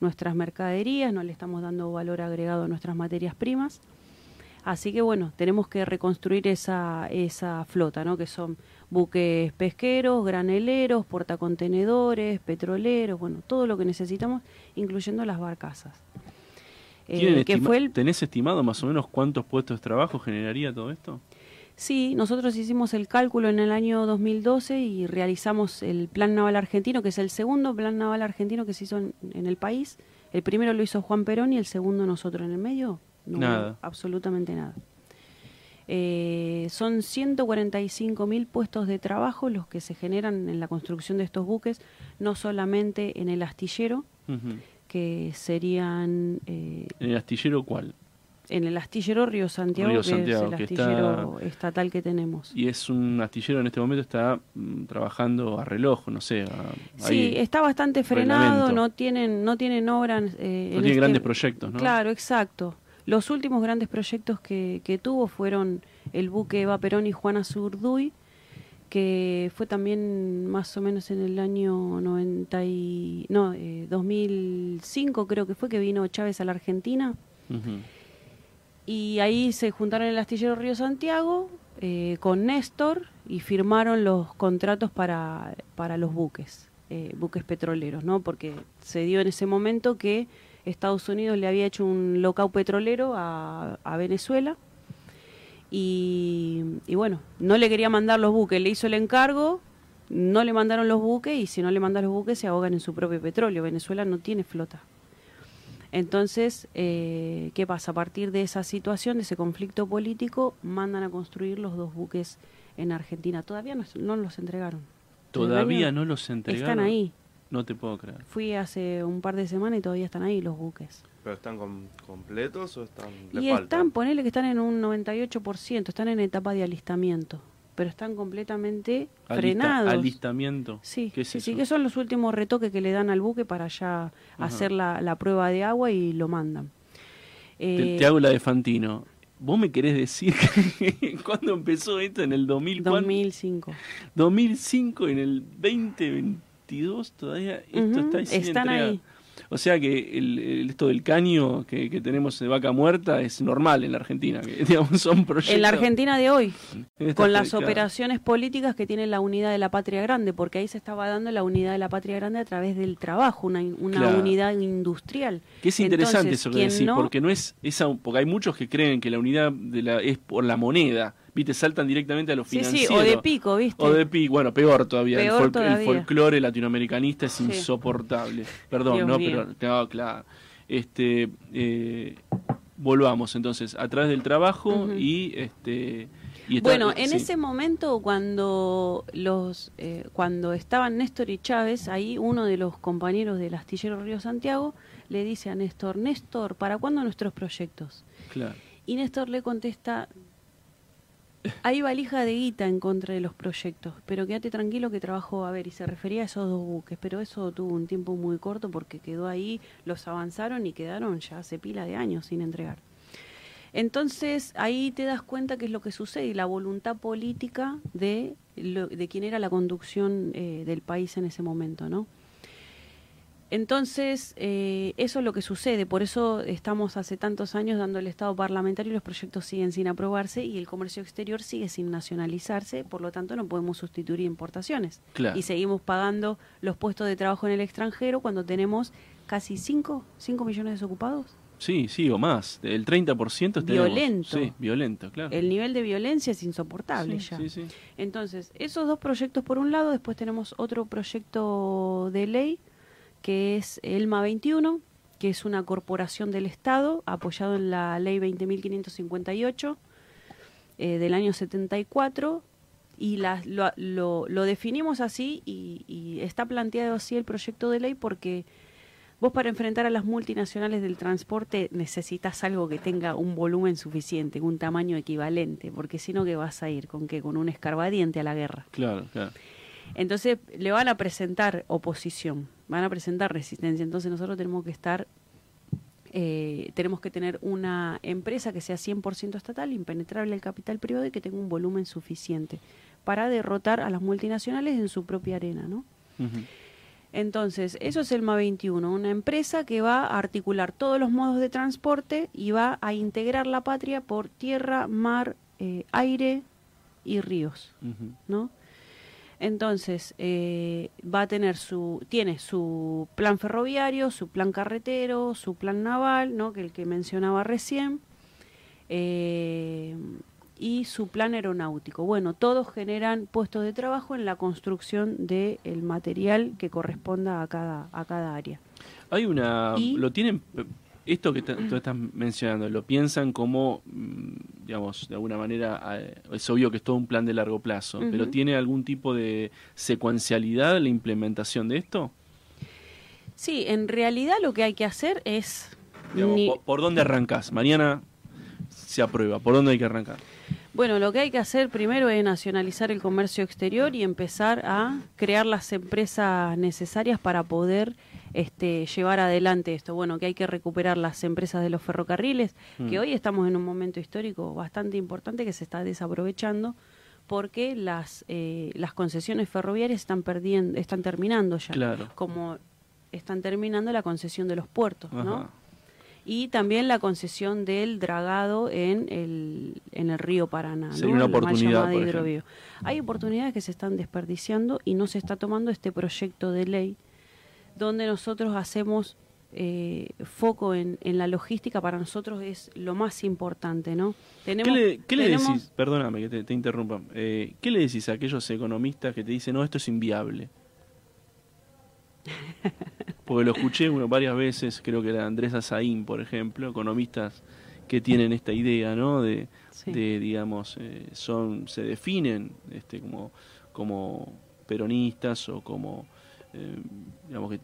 nuestras mercaderías, no le estamos dando valor agregado a nuestras materias primas. Así que bueno, tenemos que reconstruir esa, esa flota, ¿no? que son buques pesqueros, graneleros, portacontenedores, petroleros, bueno, todo lo que necesitamos, incluyendo las barcazas. Eh, ¿Tienen que estima- fue el, ¿Tenés estimado más o menos cuántos puestos de trabajo generaría todo esto? Sí, nosotros hicimos el cálculo en el año 2012 y realizamos el Plan Naval Argentino, que es el segundo Plan Naval Argentino que se hizo en, en el país. El primero lo hizo Juan Perón y el segundo nosotros en el medio. No, Nada. Absolutamente nada. Eh, son 145 mil puestos de trabajo los que se generan en la construcción de estos buques, no solamente en el astillero, que serían eh, ¿En el astillero cuál? en el astillero Río Santiago, Río que Santiago, es el que astillero estatal que tenemos. Y es un astillero en este momento está mm, trabajando a reloj, no sé. a- Sí, ahí. está bastante frenado, reglamento. no tienen, no tienen obras. eh, no en tiene este- grandes proyectos, ¿no? Claro, exacto. Los últimos grandes proyectos que, que tuvo fueron el buque Eva Perón y Juana Zurduy, que fue también más o menos en el año 90 y, no, eh, 2005 creo que fue que vino Chávez a la Argentina. Y ahí se juntaron el astillero Río Santiago eh, con Néstor y firmaron los contratos para, para los buques, eh, buques petroleros, ¿no? Porque se dio en ese momento que Estados Unidos le había hecho un lockout petrolero a, a Venezuela y, y bueno, no le quería mandar los buques, le hizo el encargo, no le mandaron los buques y si no le mandan los buques se ahogan en su propio petróleo. Venezuela no tiene flota. Entonces, eh, ¿qué pasa? A partir de esa situación, de ese conflicto político, mandan a construir los dos buques en Argentina. Todavía no, no los entregaron. Todavía no los entregaron. Están ahí. No te puedo creer. Fui hace un par de semanas y todavía están ahí los buques. ¿Pero están com- completos o están Y están, ponele que están en un 98%, están en etapa de alistamiento, pero están completamente Alista- frenados. alistamiento. Sí, ¿Qué es sí, que son los últimos retoques que le dan al buque para ya hacer la, la prueba de agua y lo mandan. Te, Eh, te hago la de Fantino. ¿Vos me querés decir <laughs> que cuándo empezó esto? ¿En el 2000? cuánto? 2005. 2005, en el 2022 todavía esto está sin están entregar. ahí. O sea que el, el- esto del caño que, que tenemos de vaca muerta es normal en la Argentina, que <laughs> digamos son proyectos. En la Argentina de hoy, con las claro. operaciones políticas que tiene la unidad de la patria grande, porque ahí se estaba dando la unidad de la patria grande a través del trabajo, una, una Claro. unidad industrial. Que es interesante Entonces, eso que decís, no- porque no es esa, porque hay muchos que creen que la unidad de la es por la moneda, viste, saltan directamente a lo Sí, financiero. sí, o de pico, ¿viste? O de pi, bueno, peor todavía. Peor el, fol- el folclore latinoamericanista es insoportable. Perdón, Dios no, mío. pero claro, claro. Este, eh, volvamos entonces a través del trabajo y este. y Bueno, en sí. ese momento cuando los eh, cuando estaban Néstor y Chávez, ahí uno de los compañeros del astillero Río Santiago le dice a Néstor, Néstor, ¿para cuándo nuestros proyectos? Claro. Y Néstor le contesta, hay valija de guita en contra de los proyectos, pero quédate tranquilo que trabajo a ver, y se refería a esos dos buques, pero eso tuvo un tiempo muy corto porque quedó ahí, los avanzaron y quedaron ya hace pila de años sin entregar. Entonces ahí te das cuenta qué es lo que sucede y la voluntad política de, lo- de quién era la conducción eh, del país en ese momento, ¿no? Entonces, eh, eso es lo que sucede, por eso estamos hace tantos años dando el Estado parlamentario y los proyectos siguen sin aprobarse y el comercio exterior sigue sin nacionalizarse, por lo tanto no podemos sustituir importaciones. Claro. Y seguimos pagando los puestos de trabajo en el extranjero cuando tenemos casi 5 millones de desocupados. Sí, sí, o más. El 30% tenemos. Violento. Sí, violento, claro. El nivel de violencia es insoportable Sí, ya. sí, sí. Entonces, esos dos proyectos por un lado, después tenemos otro proyecto de ley que es ELMA 21, que es una corporación del Estado apoyado en la ley 20.558 eh, del año 74 y la- lo, lo- lo definimos así y, y está planteado así el proyecto de ley porque vos para enfrentar a las multinacionales del transporte necesitas algo que tenga un volumen suficiente, un tamaño equivalente, porque si no, ¿qué vas a ir? ¿Con qué? Con un escarbadiente a la guerra. Claro, claro. Entonces le van a presentar oposición, van a presentar resistencia. Entonces nosotros tenemos que estar, eh, tenemos que tener una empresa que sea 100% estatal, impenetrable al capital privado y que tenga un volumen suficiente para derrotar a las multinacionales en su propia arena, ¿no? Entonces, eso es el MA 21, una empresa que va a articular todos los modos de transporte y va a integrar la patria por tierra, mar, eh, aire y ríos. ¿no? Entonces, eh, va a tener su, tiene su plan ferroviario, su plan carretero, su plan naval, ¿no? Que el que mencionaba recién, eh, y su plan aeronáutico. Bueno, todos generan puestos de trabajo en la construcción del material que corresponda a cada, a cada área. Hay una. Y- Lo tienen. Esto que tú estás mencionando, lo piensan como, mm, digamos, de alguna manera, eh, es obvio que es todo un plan de largo plazo, pero ¿tiene algún tipo de secuencialidad la implementación de esto? Sí, en realidad lo que hay que hacer es... Digamos, ni- ¿por, dónde arrancás? Mañana se aprueba, ¿por dónde hay que arrancar? Bueno, lo que hay que hacer primero es nacionalizar el comercio exterior y empezar a crear las empresas necesarias para poder este, llevar adelante esto. Bueno, que hay que recuperar las empresas de los ferrocarriles, que Mm. hoy estamos en un momento histórico bastante importante que se está desaprovechando porque las, eh, las concesiones ferroviarias están perdiendo, están terminando ya. Claro. Como están terminando la concesión de los puertos, ¿no? Y también la concesión del dragado en el, en el río Paraná, Sería ¿no? una oportunidad, por. Hay oportunidades que se están desperdiciando y no se está tomando este proyecto de ley donde nosotros hacemos eh, foco en, en la logística, para nosotros es lo más importante, ¿no? ¿Qué Tenemos, le, qué le tenemos- decís? Perdóname que te, te interrumpa. Eh, ¿Qué le decís a aquellos economistas que te dicen, no, esto es inviable? <laughs> Porque lo escuché bueno, varias veces, creo que era Andrés Azaín, por ejemplo, economistas que tienen esta idea, ¿no? De, Sí. de digamos, eh, son se definen este, como, como peronistas o como, eh, digamos, que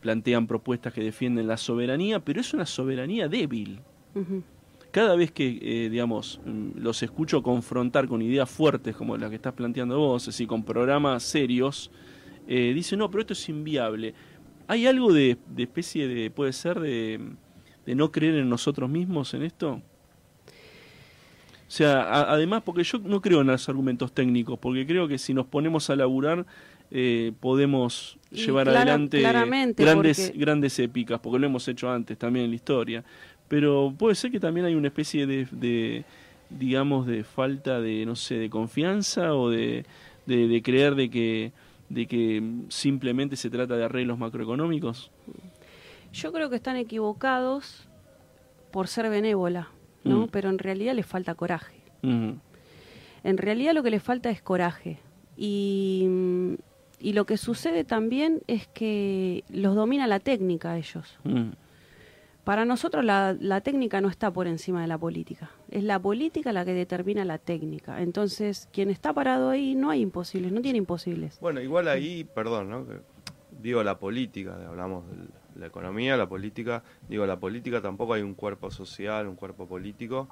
plantean propuestas que defienden la soberanía, pero es una soberanía débil cada vez que, eh, digamos, mm, los escucho confrontar con ideas fuertes como las que estás planteando vos, así con programas serios, eh, dicen, no, pero esto es inviable. ¿Hay algo de, de especie de, puede ser, de, de no creer en nosotros mismos en esto? O sea, a- además, porque yo no creo en los argumentos técnicos, porque creo que si nos ponemos a laburar, eh, podemos llevar adelante grandes, porque- grandes épicas, porque lo hemos hecho antes también en la historia. Pero puede ser que también hay una especie de, de, digamos, de falta de, no sé, de confianza o de, de, de creer de que, de que simplemente se trata de arreglos macroeconómicos. Yo creo que están equivocados por ser benévola, ¿no? Mm. Pero en realidad les falta coraje. En realidad lo que les falta es coraje. Y, y lo que sucede también es que los domina la técnica a ellos. Mm. Para nosotros la, la técnica no está por encima de la política. Es la política la que determina la técnica. Entonces, quien está parado ahí no hay imposibles, no tiene imposibles. Bueno, igual ahí, perdón, ¿no? Digo la política, hablamos de la economía, la política, digo la política tampoco hay un cuerpo social, un cuerpo político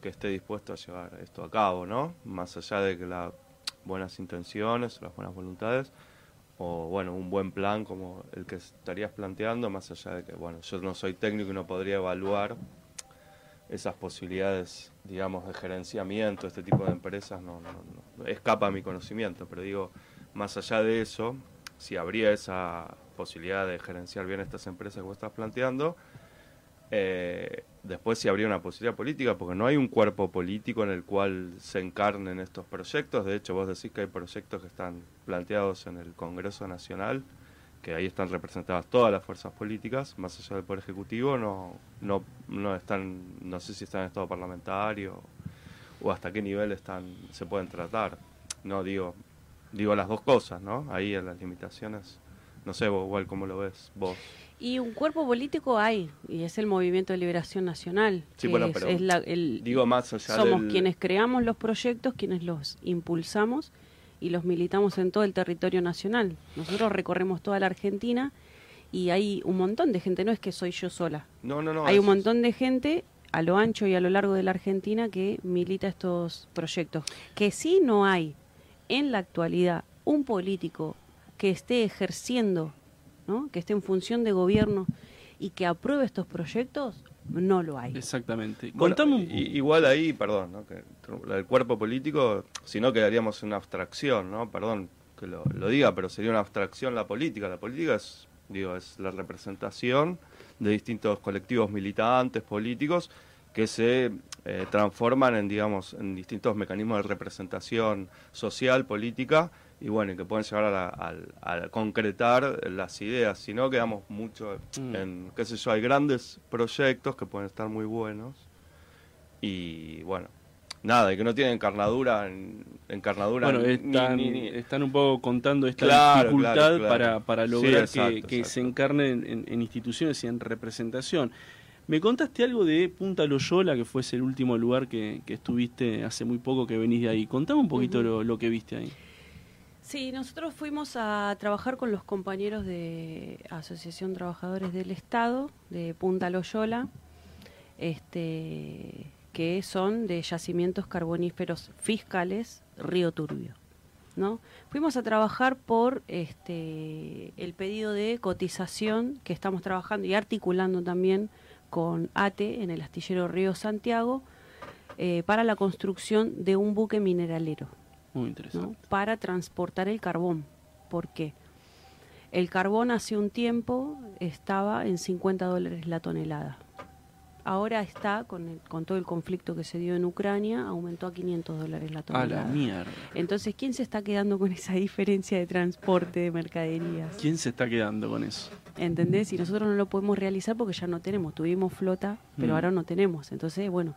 que esté dispuesto a llevar esto a cabo, ¿no? Más allá de que las buenas intenciones, las buenas voluntades, o bueno, un buen plan como el que estarías planteando, más allá de que, bueno, yo no soy técnico y no podría evaluar esas posibilidades, digamos, de gerenciamiento, este tipo de empresas, no, no, no- escapa a mi conocimiento, pero digo, más allá de eso, si habría esa posibilidad de gerenciar bien estas empresas que vos estás planteando, eh, después sí habría una posibilidad política, porque no hay un cuerpo político en el cual se encarnen estos proyectos, de hecho vos decís que hay proyectos que están planteados en el Congreso Nacional, que ahí están representadas todas las fuerzas políticas, más allá del Poder Ejecutivo, no, no, no están, no sé si están en estado parlamentario o hasta qué nivel están, se pueden tratar. No digo, digo las dos cosas, ¿no? Ahí en las limitaciones, no sé vos, igual cómo lo ves vos. Y un cuerpo político hay, y es el Movimiento de Liberación Nacional. Sí, bueno, es- pero es la- el- Digo más allá somos del- quienes creamos los proyectos, quienes los impulsamos y los militamos en todo el territorio nacional. Nosotros recorremos toda la Argentina y hay un montón de gente, no es que soy yo sola. No, no, no. hay un montón de gente a lo ancho y a lo largo de la Argentina que milita estos proyectos. Que sí no hay en la actualidad un político que esté ejerciendo, ¿no? que esté en función de gobierno y que apruebe estos proyectos, no lo hay. Exactamente. Bueno, Contame un- i- igual ahí, perdón, ¿no? que la del cuerpo político, si no quedaríamos en una abstracción, ¿no? Perdón que lo, lo diga, pero sería una abstracción la política. La política es, digo, es la representación de distintos colectivos militantes, políticos, que se eh, transforman en, digamos, en distintos mecanismos de representación social, política, y bueno, y que pueden llegar a, la- a concretar las ideas. Si no, quedamos mucho Mm. en, qué sé yo, hay grandes proyectos que pueden estar muy buenos, y bueno, nada, y que no tienen encarnadura, en- encarnadura Bueno, están, ni- ni- están un poco contando esta Claro, dificultad claro, claro. Para, para Sí, lograr exacto, que, que exacto. se encarnen en, en instituciones y en representación. Me contaste algo de Punta Loyola, que fue el último lugar que, que estuviste hace muy poco que venís de ahí. Contame un poquito lo que viste ahí. Sí, nosotros fuimos a trabajar con los compañeros de Asociación Trabajadores del Estado de Punta Loyola, este, que son de yacimientos carboníferos fiscales Río Turbio. ¿no? Fuimos a trabajar por este, el pedido de cotización que estamos trabajando y articulando también con ATE en el astillero Río Santiago eh, para la construcción de un buque mineralero. Muy interesante. para transportar el carbón. ¿Por qué? El carbón hace un tiempo estaba en 50 dólares la tonelada. Ahora está, con, el- con todo el conflicto que se dio en Ucrania, aumentó a 500 dólares la A tonelada. la mierda. Entonces, ¿quién se está quedando con esa <laughs> diferencia de transporte de mercaderías? ¿Quién se está quedando con eso? ¿Entendés? Y nosotros no lo podemos realizar porque ya no tenemos. Tuvimos flota, pero Mm. ahora no tenemos. Entonces, bueno,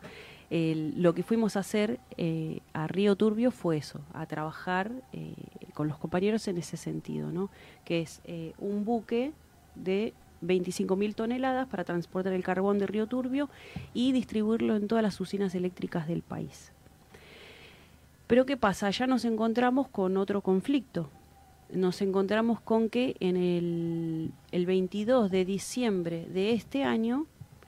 lo que fuimos a hacer eh, a Río Turbio fue eso, a trabajar eh, con los compañeros en ese sentido, ¿no? Que es eh, un buque de 25.000 toneladas para transportar el carbón de Río Turbio y distribuirlo en todas las usinas eléctricas del país. Pero ¿qué pasa? Ya nos encontramos con otro conflicto. Nos encontramos con que en el, el 22 de diciembre de este año,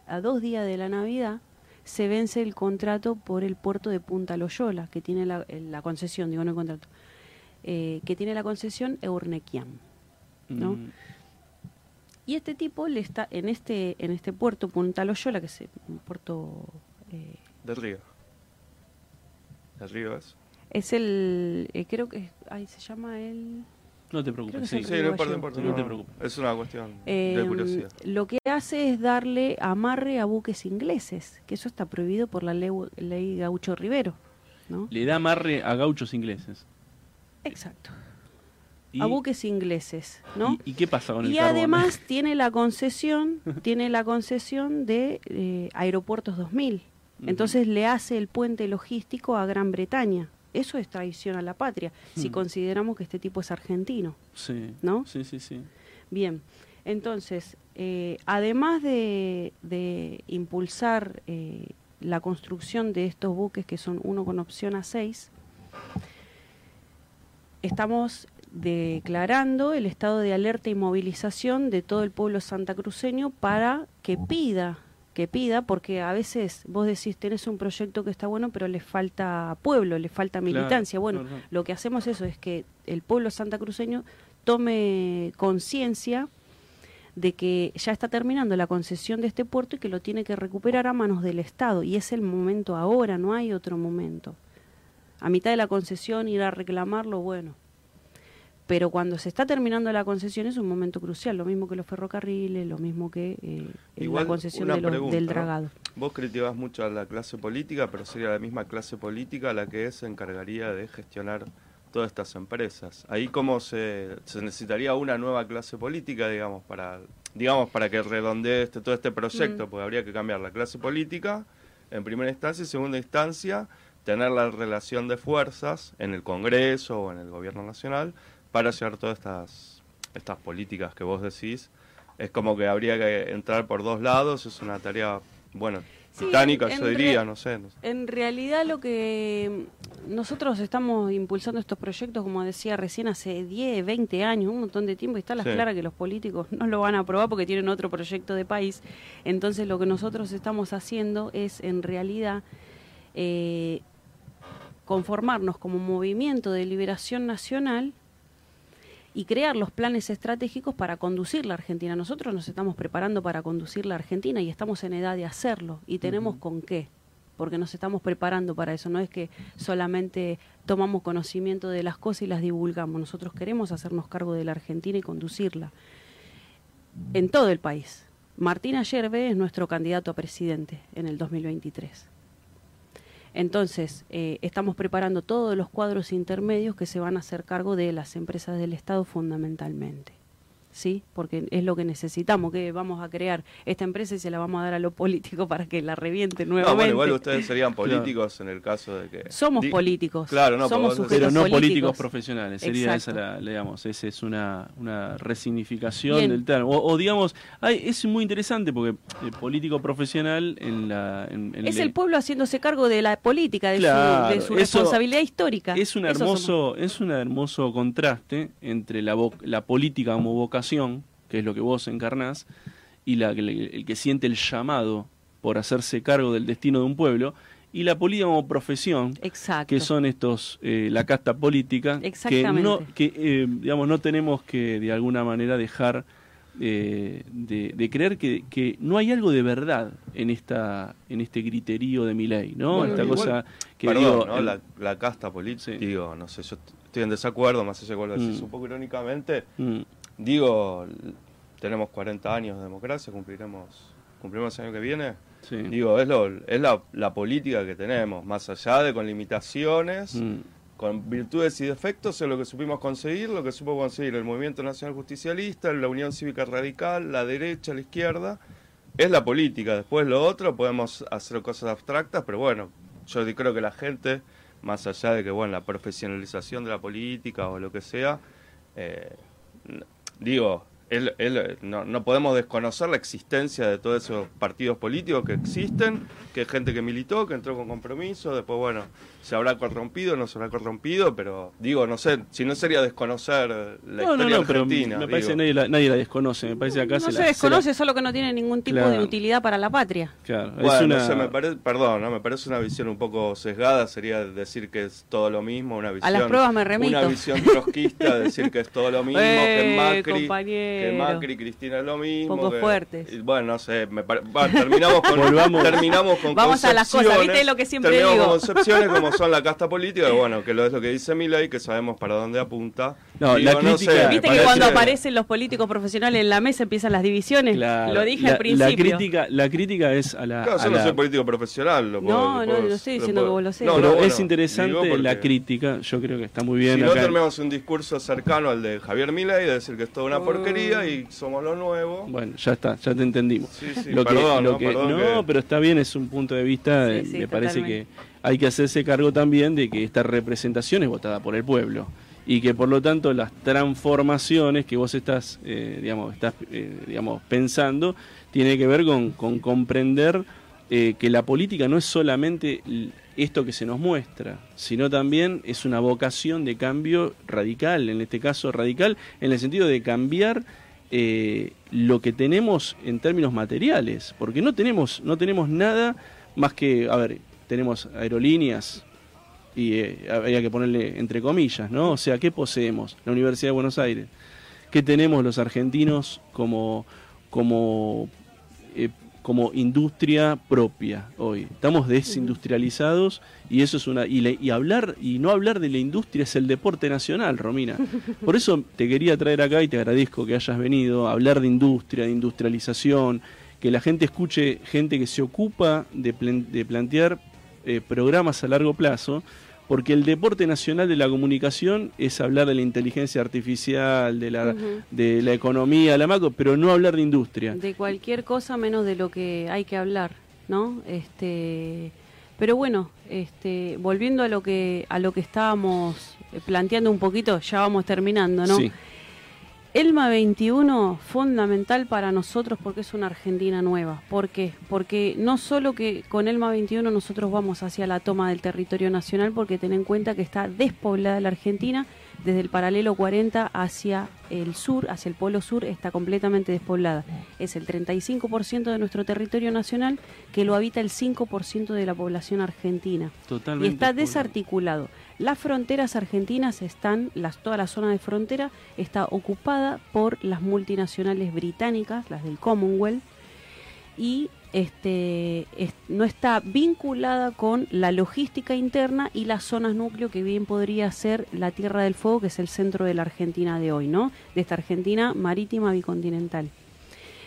a dos días de la Navidad, se vence el contrato por el puerto de Punta Loyola, que tiene la, eh, la concesión, digo no el contrato, eh, que tiene la concesión Eurnequiam. ¿no? Mm, Y este tipo le está en este en este puerto Punta Loyola, que es eh, un puerto eh, Del río. ¿Del río es? es el eh, creo que ahí se llama el No te preocupes, es sí. no importa, no Río importa. No No, te preocupes. Es una cuestión Eh, de curiosidad. lo que hace es darle amarre a buques ingleses, que eso está prohibido por la ley, ley Gaucho Rivero, ¿no? Le da amarre a gauchos ingleses. Exacto. Y, A buques ingleses, ¿no? ¿Y, y qué pasa con el Y carbón? además tiene la concesión, tiene la concesión de eh, Aeropuertos 2000. Ujú. Entonces le hace el puente logístico a Gran Bretaña. Eso es traición a la patria, si Hmm. consideramos que este tipo es argentino. Sí. ¿no? Sí, sí, sí. Bien, entonces, eh, además de, de impulsar eh, la construcción de estos buques, que son uno con opción a seis, estamos declarando el estado de alerta y movilización de todo el pueblo santacruceño para que pida, que pida, porque a veces vos decís, tenés un proyecto que está bueno, pero le falta pueblo, le falta Claro, militancia. bueno, claro. lo que hacemos eso es que el pueblo santacruceño tome conciencia de que ya está terminando la concesión de este puerto y que lo tiene que recuperar a manos del Estado. Y es el momento ahora, no hay otro momento. A mitad de la concesión ir a reclamarlo, bueno. Pero cuando se está terminando la concesión es un momento crucial, lo mismo que los ferrocarriles, lo mismo que eh, Igual, la concesión una de los- pregunta, del ¿no? dragado. Vos criticás mucho a la clase política, pero sería la misma clase política la que se encargaría de gestionar todas estas empresas. Ahí cómo se, se necesitaría una nueva clase política, digamos, para digamos para que redondee este, todo este proyecto, Mm. porque habría que cambiar la clase política en primera instancia y en segunda instancia tener la relación de fuerzas en el Congreso o en el gobierno nacional para llevar todas estas estas políticas que vos decís. Es como que habría que entrar por dos lados, es una tarea, bueno, Sí, titánica, yo diría, no sé. no sé. En realidad lo que nosotros estamos impulsando estos proyectos, como decía recién, hace 10, 20 años, un montón de tiempo, y está la Sí. clara que los políticos no lo van a aprobar porque tienen otro proyecto de país. Entonces lo que nosotros estamos haciendo es en realidad eh, conformarnos como movimiento de liberación nacional y crear los planes estratégicos para conducir la Argentina. Nosotros nos estamos preparando para conducir la Argentina y estamos en edad de hacerlo y tenemos con qué, porque nos estamos preparando para eso. No es que solamente tomamos conocimiento de las cosas y las divulgamos. Nosotros queremos hacernos cargo de la Argentina y conducirla en todo el país. Martín Ayerbe es nuestro candidato a presidente en el 2023. Entonces, eh, estamos preparando todos los cuadros intermedios que se van a hacer cargo de las empresas del Estado fundamentalmente. ¿Sí? Porque es lo que necesitamos, que vamos a crear esta empresa y se la vamos a dar a los políticos para que la revienten No, nuevamente. bueno, igual ustedes serían Claro. políticos en el caso de que... Somos Di- políticos. Claro, no, somos sujetos Pero no políticos políticos. profesionales, sería Exacto. esa la, digamos, esa es una, una resignificación Bien. del término. O, o digamos, hay, es muy interesante porque el político profesional en la... en- en Es le- el pueblo haciéndose cargo de la política, de Claro, su, de su eso responsabilidad histórica. Es un hermoso, es un hermoso contraste entre la, vo- la política como vocación, que es lo que vos encarnás, y la, el, el que siente el llamado por hacerse cargo del destino de un pueblo, y la política como profesión, Exacto. que son estos eh, la casta política, que no, que eh, digamos no tenemos que de alguna manera dejar eh, de, creer que, que, no hay algo de verdad en esta en este criterio de mi ley, ¿no? esta cosa que digo, la, casta política, digo, no sé, yo estoy en desacuerdo, más allá de mm. un poco irónicamente, mm. Digo, tenemos 40 años de democracia, cumpliremos cumplimos el año que viene. Digo, es, lo, es la, la, política que tenemos, más allá de con limitaciones. Mm con virtudes y defectos es lo que supimos conseguir, lo que supo conseguir el Movimiento Nacional Justicialista, la Unión Cívica Radical, la derecha, la izquierda. Es la política, después lo otro podemos hacer cosas abstractas, pero bueno, yo creo que la gente, más allá de que, bueno, la profesionalización de la política o lo que sea, eh, digo, no, no, podemos desconocer la existencia de todos esos partidos políticos que existen, que gente que militó, que entró con compromiso, después, bueno, se habrá corrompido, no se habrá corrompido, pero digo, no sé, si no sería desconocer la no, historia no, no, argentina. Pero me parece que nadie la, nadie la desconoce, me parece acá no se, desconoce, solo que no tiene ningún tipo de utilidad para la patria. Claro, es una... me parece, perdón, ¿no? me parece una visión un poco sesgada, sería decir que es todo lo mismo, una visión... A las pruebas me remito. Una visión trotskista, decir que es todo lo mismo, que <laughs> Macri, que Macri, Cristina es lo mismo. Poco que, fuertes. bueno, no sé, me terminamos con... <laughs> terminamos con Vamos a las cosas, viste lo que siempre digo. Terminamos con concepciones como son la casta política, bueno, que lo es lo que dice Milei, que sabemos para dónde apunta. No, la crítica, Viste que cuando aparecen los políticos profesionales en la mesa empiezan las divisiones. lo dije al principio. La crítica, la crítica es a la. Claro, yo no soy político profesional. Lo no, no, no estoy diciendo que vos lo sé. No, pero es interesante la crítica. Yo creo que está muy bien. Si no tenemos un discurso cercano al de Javier Milei, de decir que es toda una porquería y somos lo nuevo. Bueno, ya está, ya te entendimos. Sí, sí, lo perdón, que, lo no, que, no pero está bien, es un punto de vista. me parece que hay que hacerse cargo también de que esta representación es votada por el pueblo y que por lo tanto las transformaciones que vos estás, eh, digamos, estás eh, digamos, pensando tiene que ver con, comprender eh, que la política no es solamente esto que se nos muestra, sino también es una vocación de cambio radical, en este caso radical, en el sentido de cambiar lo que tenemos en términos materiales, porque no tenemos, no tenemos nada más que, a ver, tenemos aerolíneas, y eh, había que ponerle entre comillas, ¿no? O sea, ¿qué poseemos? La Universidad de Buenos Aires. ¿Qué tenemos los argentinos como, como, eh, como industria propia hoy? Estamos desindustrializados y eso es una. Y, hablar, y no hablar de la industria es el deporte nacional, Romina. Por eso te quería traer acá y te agradezco que hayas venido a hablar de industria, de industrialización, que la gente escuche gente que se ocupa de, de plantear eh, programas a largo plazo, porque el deporte nacional de la comunicación es hablar de la inteligencia artificial, de la, de la economía, la macro, pero no hablar de industria. De cualquier cosa menos de lo que hay que hablar, ¿no? Este, pero bueno, este, volviendo a lo que a lo que estábamos planteando un poquito, ya vamos terminando, ¿no? Sí. Elma 21, fundamental para nosotros porque es una Argentina nueva. ¿Por qué? Porque no solo que con Elma 21 nosotros vamos hacia la toma del territorio nacional, porque ten en cuenta que está despoblada la Argentina, desde el paralelo 40 hacia el sur, hacia el polo sur, está completamente despoblada. Es el 35% de nuestro territorio nacional que lo habita el 5% de la población argentina. Totalmente y está desarticulado. Las fronteras argentinas están, las, toda la zona de frontera está ocupada por las multinacionales británicas, las del Commonwealth, y este, no está vinculada con la logística interna y las zonas núcleo que bien podría ser la Tierra del Fuego, que es el centro de la Argentina de hoy, ¿no? De esta Argentina marítima bicontinental.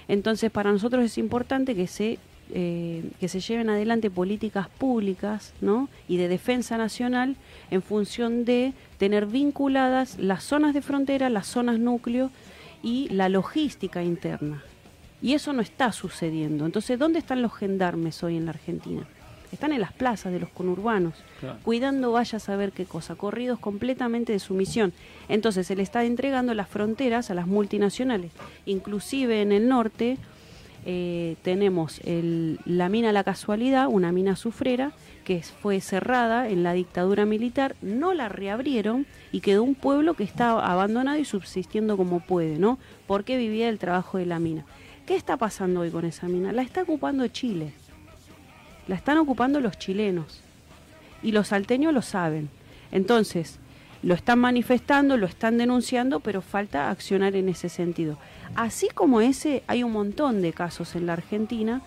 Entonces, para nosotros es importante que se eh, que se lleven adelante políticas públicas ¿no? y de defensa nacional en función de tener vinculadas las zonas de frontera, las zonas núcleo y la logística interna. Y eso no está sucediendo. Entonces, ¿dónde están los gendarmes hoy en la Argentina? Están en las plazas de los conurbanos, cuidando vaya a saber qué cosa, corridos completamente de su misión. Entonces, se le está entregando las fronteras a las multinacionales, inclusive en el norte, eh, tenemos la mina La Casualidad, una mina sufrera, que fue cerrada en la dictadura militar, no la reabrieron y quedó un pueblo que está abandonado y subsistiendo como puede, ¿no? Porque vivía del trabajo de la mina. ¿Qué está pasando hoy con esa mina? La está ocupando Chile. La están ocupando los chilenos. Y los salteños lo saben. Entonces, lo están manifestando, lo están denunciando, pero falta accionar en ese sentido. Así como ese, hay un montón de casos en la Argentina.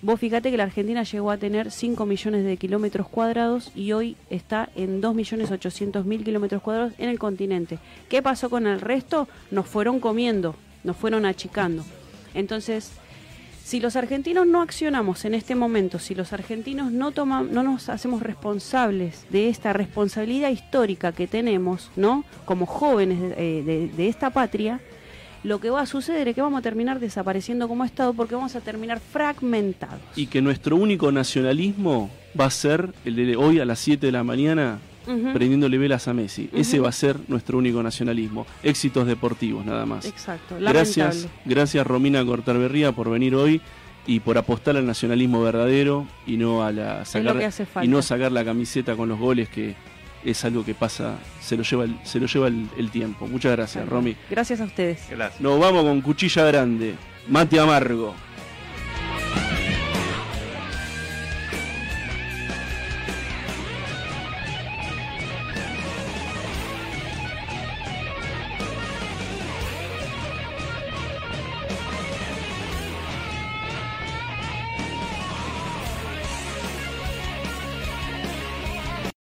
Vos fíjate que la Argentina llegó a tener 5 millones de kilómetros cuadrados y hoy está en 2 millones 800 mil kilómetros cuadrados en el continente. ¿Qué pasó con el resto? Nos fueron comiendo, nos fueron achicando. Entonces, si los argentinos no accionamos en este momento, si los argentinos no toman, no nos hacemos responsables de esta responsabilidad histórica que tenemos, ¿no? Como jóvenes de, de esta patria, lo que va a suceder es que vamos a terminar desapareciendo como Estado porque vamos a terminar fragmentados. Y que nuestro único nacionalismo va a ser el de hoy a las 7 de la mañana prendiéndole velas a Messi. Ese va a ser nuestro único nacionalismo. Éxitos deportivos, nada más. Exacto. Gracias, gracias Romina Cortarberría por venir hoy y por apostar al nacionalismo verdadero y no a la y no sacar la camiseta con los goles que es algo que pasa, se lo lleva el, se lo lleva el, tiempo. Muchas gracias, Romy. Gracias a ustedes. Nos vamos con cuchilla grande. Mate amargo.